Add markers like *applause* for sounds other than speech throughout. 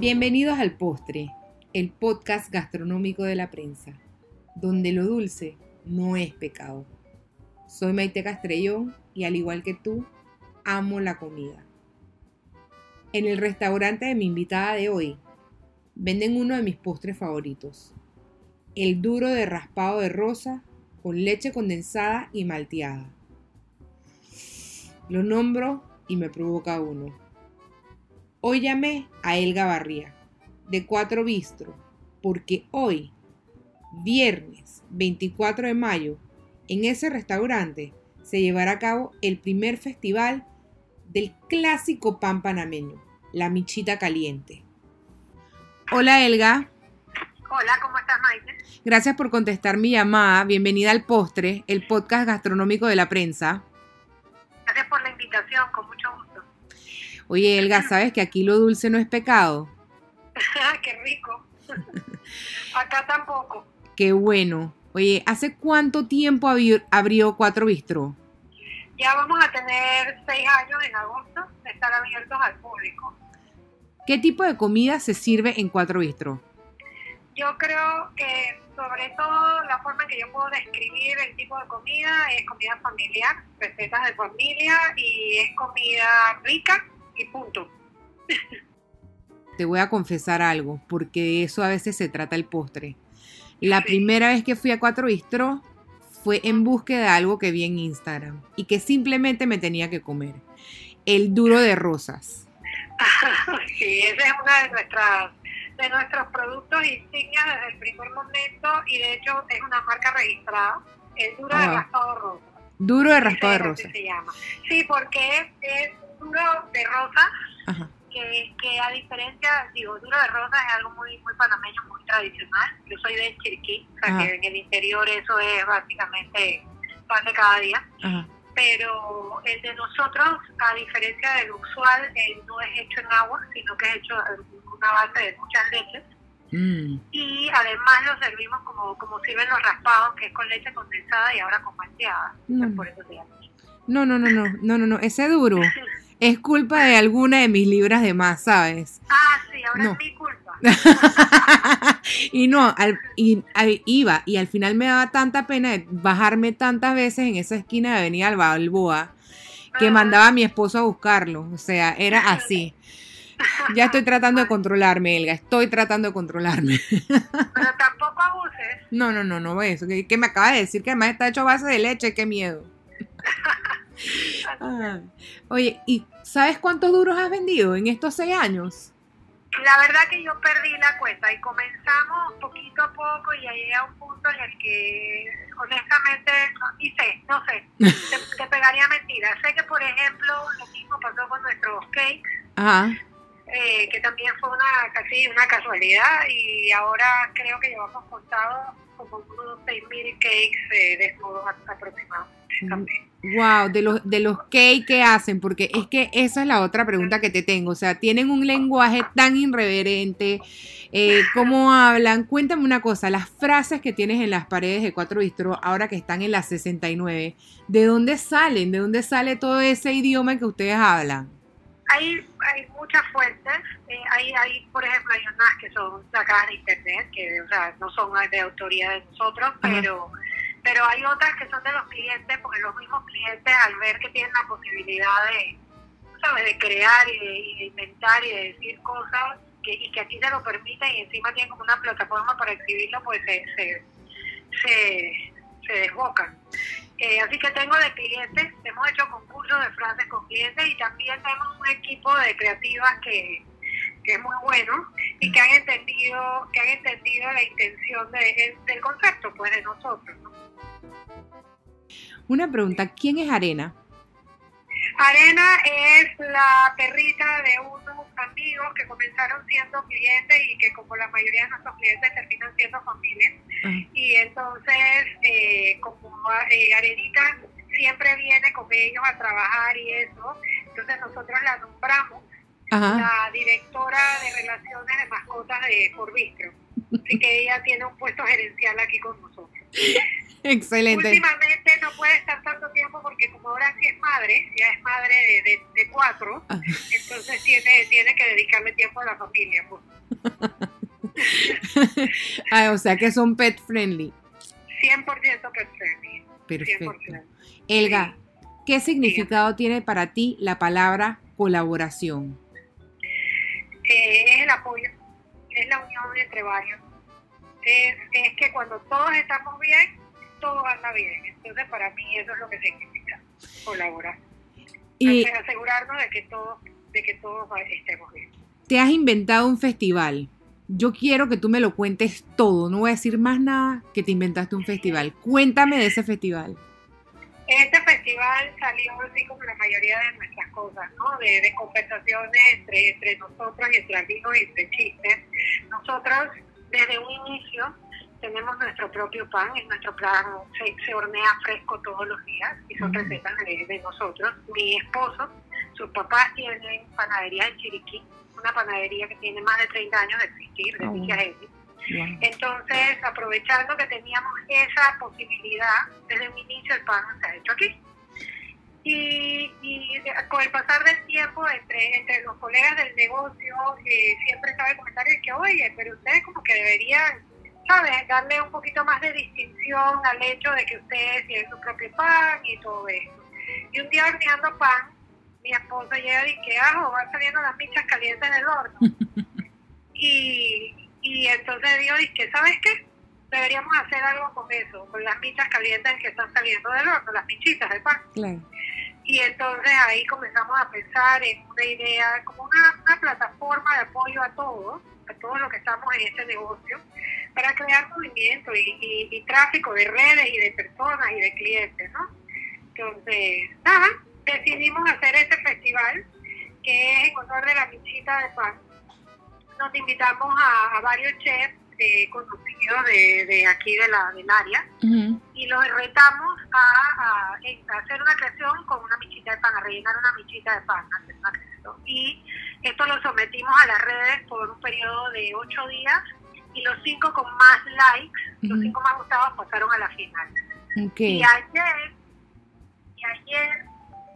Bienvenidos al Postre, el podcast gastronómico de la prensa, donde lo dulce no es pecado. Soy Maite Castrellón y al igual que tú, amo la comida. En el restaurante de mi invitada de hoy, venden uno de mis postres favoritos, el duro de raspado de rosa con leche condensada y malteada. Lo nombro y me provoca uno. Hoy llamé a Elga Barría, de Cuatro Bistro, porque hoy, viernes 24 de mayo, en ese restaurante se llevará a cabo el primer festival del clásico pan panameño, la michita caliente. Hola Elga. Hola, ¿cómo estás Maite? Gracias por contestar mi llamada. Bienvenida al Postre, el podcast gastronómico de la prensa. Gracias por la invitación, con mucho gusto. Oye, Elga, ¿sabes que aquí lo dulce no es pecado? *laughs* ¡Qué rico! *laughs* Acá tampoco. Qué bueno. Oye, ¿hace cuánto tiempo abrió, Cuatro Bistro? Ya vamos a tener seis años en agosto de estar abiertos al público. ¿Qué tipo de comida se sirve en Cuatro Bistro? Yo creo que sobre todo la forma en que yo puedo describir el tipo de comida es comida familiar, recetas de familia y es comida rica, punto. *laughs* Te voy a confesar algo, porque de eso a veces se trata el postre. La primera vez que fui a Cuatro Bistro fue en búsqueda de algo que vi en Instagram y que simplemente me tenía que comer. El duro de rosas. *laughs* Sí, ese es uno de nuestras de nuestros productos insignias desde el primer momento y de hecho es una marca registrada, el duro de raspado de rosas. Duro de raspado de rosas. Se llama. Sí, porque es duro de rosa, que, que, a diferencia, digo, duro de rosa es algo muy muy panameño, muy tradicional. Yo soy de Chiriquí, o sea que en el interior eso es básicamente pan de cada día. Pero el de nosotros, a diferencia del usual, no es hecho en agua, sino que es hecho en una base de muchas leches. Mm. Y además lo servimos como, como sirven los raspados, que es con leche condensada y ahora con malteada. Mm. Por eso se llama. No, no, no, no, no, no, no, ese duro *laughs* es culpa de alguna de mis libras de más, ¿sabes? Ah, sí, ahora es mi culpa. *laughs* y no, y, iba y al final me daba tanta pena bajarme tantas veces en esa esquina de Avenida Balboa que ah. mandaba a mi esposo a buscarlo. O sea, era así. Ya estoy tratando de controlarme, Elga. Estoy tratando de controlarme. *laughs* Pero tampoco abuses. No, no, no, no eso. Que, me acaba de decir que además está hecho a base de leche. Qué miedo. *laughs* Ah. Oye, ¿y sabes cuántos duros has vendido en estos seis años? La verdad que yo perdí la cuenta y comenzamos poquito a poco y llegué a un punto en el que honestamente no, ni sé, no sé, *laughs* te, pegaría mentira. Sé que por ejemplo lo mismo pasó con nuestros cakes, eh, que también fue una casi una casualidad y ahora creo que llevamos contado como unos 6.000 cakes eh, desnudos aproximados. Wow, de los, de los que que hacen, porque es que esa es la otra pregunta que te tengo. O sea, tienen un lenguaje tan irreverente, eh, cómo hablan. Cuéntame una cosa, las frases que tienes en las paredes de Cuatro Bistro, ahora que están en las 69, ¿de dónde salen? ¿De dónde sale todo ese idioma que ustedes hablan? Hay, hay muchas fuentes. Eh, hay, hay, por ejemplo, hay unas que son sacadas de internet, que o sea, no son de autoría de nosotros, pero pero hay otras que son de los clientes, porque los mismos clientes al ver que tienen la posibilidad de, ¿sabes? de crear y de, inventar y de decir cosas que, y que aquí se lo permiten y encima tienen como una plataforma para exhibirlo, pues se, se, se, desbocan. Eh, así que tengo de clientes, hemos hecho concursos de frases con clientes y también tenemos un equipo de creativas que, que es muy bueno y que han entendido que han entendido la intención de, del concepto pues de nosotros ¿no? Una pregunta, ¿quién es Arena? Arena es la perrita de unos amigos que comenzaron siendo clientes y que como la mayoría de nuestros clientes terminan siendo familia. Y entonces, eh, como eh, Arenita siempre viene con ellos a trabajar y eso, entonces nosotros la nombramos la directora de relaciones de mascotas de Forbistro. Así que ella tiene un puesto gerencial aquí con nosotros. *laughs* Excelente. Últimamente no puede estar tanto tiempo porque como ahora sí es madre, ya es madre de, de, cuatro, entonces tiene, tiene que dedicarle tiempo a la familia. Pues. *laughs* ah, o sea que son pet friendly. 100% pet friendly. Perfecto. Elga, ¿qué significado tiene para ti la palabra colaboración? Eh, es el apoyo, es la unión entre varios. Es, es que cuando todos estamos bien, todo anda bien. Entonces, para mí eso es lo que significa colaborar. Y asegurarnos de que todos, de que todos estemos bien. Te has inventado un festival. Yo quiero que tú me lo cuentes todo. No voy a decir más nada que te inventaste un festival. Cuéntame de ese festival. Este festival salió así como la mayoría de nuestras cosas, ¿no? De, conversaciones entre, entre nosotros y entre amigos y entre chistes. Nosotros, desde un inicio, tenemos nuestro propio pan, es nuestro plan, se, hornea fresco todos los días y son recetas de, nosotros. Mi esposo, sus papás tienen panadería en Chiriquí, una panadería que tiene más de 30 años de existir, de oh. Entonces, aprovechando que teníamos esa posibilidad, desde un inicio el pan se ha hecho aquí. Y, con el pasar del tiempo, entre, entre los colegas del negocio, eh, siempre estaba el comentario de que, oye, pero ustedes como que deberían, ¿sabes?, darle un poquito más de distinción al hecho de que ustedes tienen su propio pan y todo eso. Y un día horneando pan, mi esposo llega y que, ah, van saliendo las michas calientes del horno. *laughs* y, y entonces digo, que ¿sabes qué? Deberíamos hacer algo con eso, con las michas calientes que están saliendo del horno, las michitas de pan. Y entonces ahí comenzamos a pensar en una idea, como una, una plataforma de apoyo a todos, a todos los que estamos en este negocio, para crear movimiento y, y, tráfico de redes y de personas y de clientes, ¿no? Entonces, nada, decidimos hacer este festival que es en honor de la michita de pan nos invitamos a, varios chefs eh, conocidos de, de, aquí de la, del área y los retamos a, hacer una creación con una michita de pan, a rellenar una michita de pan, hacer una creación. Y esto lo sometimos a las redes por un periodo de ocho días y los cinco con más likes, los cinco más gustados pasaron a la final. Y ayer, y ayer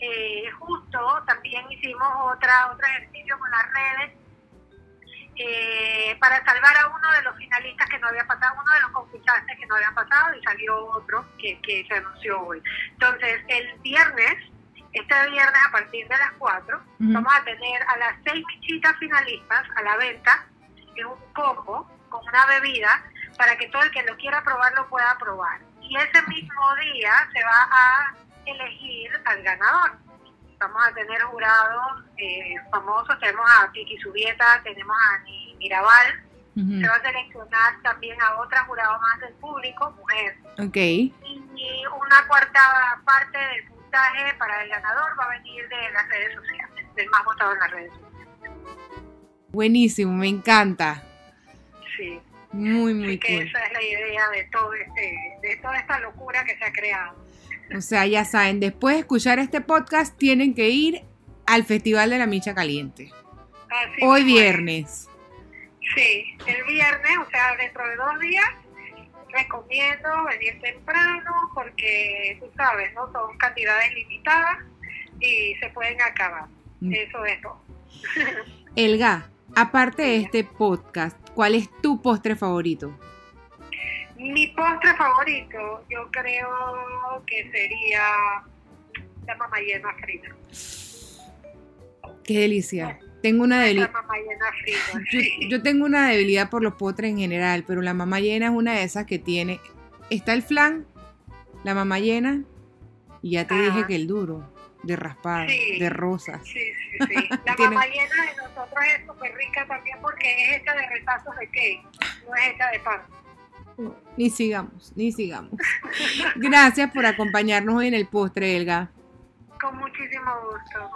eh, justo también hicimos otra otro ejercicio con las redes eh, para salvar a uno de los finalistas que no había pasado, uno de los concursantes que no habían pasado y salió otro que, que se anunció hoy. Entonces, el viernes, este viernes a partir de las 4, vamos a tener a las seis michitas finalistas a la venta en un combo con una bebida para que todo el que lo quiera probar lo pueda probar. Y ese mismo día se va a elegir al ganador vamos a tener jurados eh, famosos, tenemos a Kiki Subieta, tenemos a Ani Mirabal, se va a seleccionar también a otra jurado más del público, mujer. Okay. Y una cuarta parte del puntaje para el ganador va a venir de las redes sociales, del más votado en las redes sociales. Buenísimo, me encanta. Sí. Muy, muy que Esa es la idea de todo este, de toda esta locura que se ha creado. O sea, ya saben, después de escuchar este podcast tienen que ir al Festival de la Micha Caliente. Hoy viernes. Sí, el viernes, o sea, dentro de dos días, recomiendo venir temprano porque, tú sabes, ¿no? Son cantidades limitadas y se pueden acabar. Mm. Eso es todo. *laughs* Elga, aparte de este podcast, ¿cuál es tu postre favorito? Mi postre favorito, yo creo que sería la mamayena frita. Qué delicia. Tengo una debilidad. *laughs* Yo, tengo una debilidad por los postres en general, pero la mamá llena es una de esas que tiene. Está el flan, la mamá llena, y ya te dije que el duro, de raspar, de rosas. Sí, sí, sí. *laughs* La mamá llena de nosotros es súper rica también porque es hecha de retazos de cake, no es hecha de pan ni sigamos, ni sigamos. Gracias por acompañarnos hoy en el postre, Elga. Con muchísimo gusto,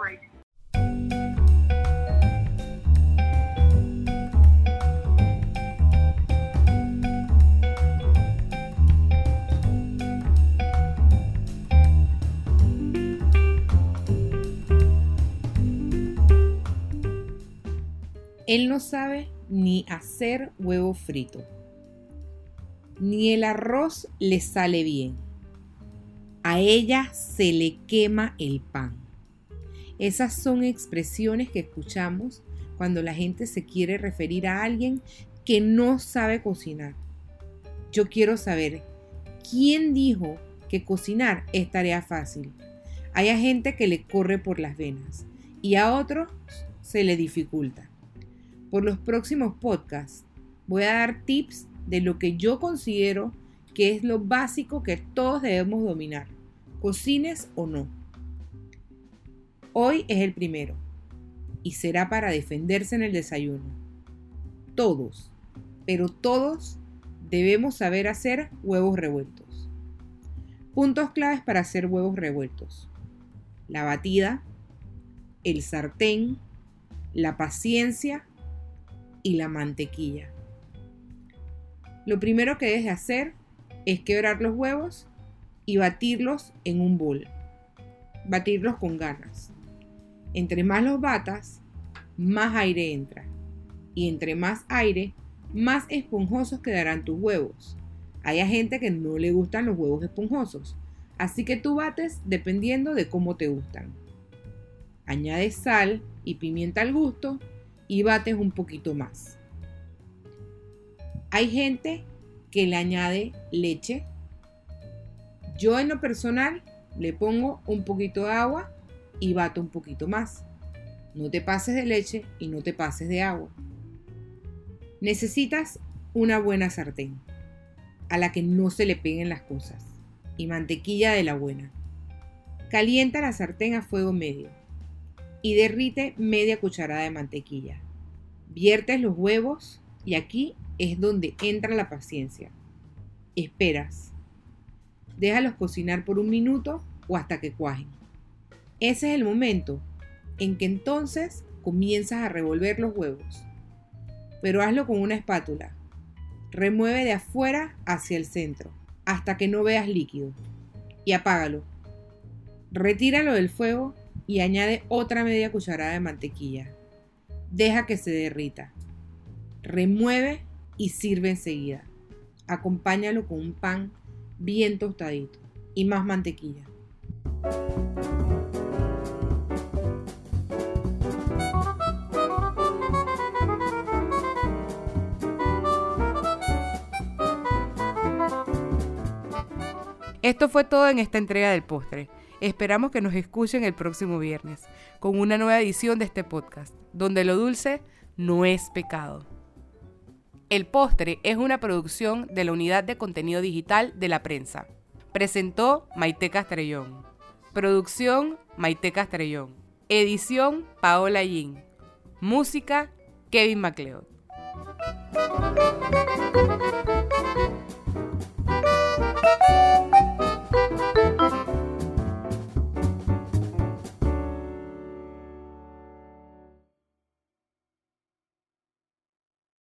Él no sabe ni hacer huevo frito ni el arroz le sale bien. A ella se le quema el pan. Esas son expresiones que escuchamos cuando la gente se quiere referir a alguien que no sabe cocinar. Yo quiero saber quién dijo que cocinar es tarea fácil. Hay gente que le corre por las venas y a otros se le dificulta. Por los próximos podcasts voy a dar tips de lo que yo considero que es lo básico que todos debemos dominar, cocines o no. Hoy es el primero y será para defenderse en el desayuno. Todos, pero todos debemos saber hacer huevos revueltos. Puntos claves para hacer huevos revueltos. La batida, el sartén, la paciencia y la mantequilla. Lo primero que debes hacer es quebrar los huevos y batirlos en un bol. Batirlos con ganas. Entre más los batas, más aire entra. Y entre más aire, más esponjosos quedarán tus huevos. Hay gente que no le gustan los huevos esponjosos, así que tú bates dependiendo de cómo te gustan. Añades sal y pimienta al gusto y bates un poquito más. Hay gente que le añade leche. Yo en lo personal le pongo un poquito de agua y bato un poquito más. No te pases de leche y no te pases de agua. Necesitas una buena sartén a la que no se le peguen las cosas y mantequilla de la buena. Calienta la sartén a fuego medio y derrite media cucharada de mantequilla. Viertes los huevos y aquí es donde entra la paciencia. Esperas. Déjalos cocinar por un minuto o hasta que cuajen. Ese es el momento en que entonces comienzas a revolver los huevos. Pero hazlo con una espátula. Remueve de afuera hacia el centro hasta que no veas líquido y apágalo. Retíralo del fuego y añade otra media cucharada de mantequilla. Deja que se derrita. Remueve y sirve enseguida. Acompáñalo con un pan bien tostadito y más mantequilla. Esto fue todo en esta entrega del postre. Esperamos que nos escuchen el próximo viernes con una nueva edición de este podcast, donde lo dulce no es pecado. El postre es una producción de la Unidad de Contenido Digital de la Prensa. Presentó Maite Castrellón. Producción Maite Castrellón. Edición Paola Yin. Música Kevin MacLeod.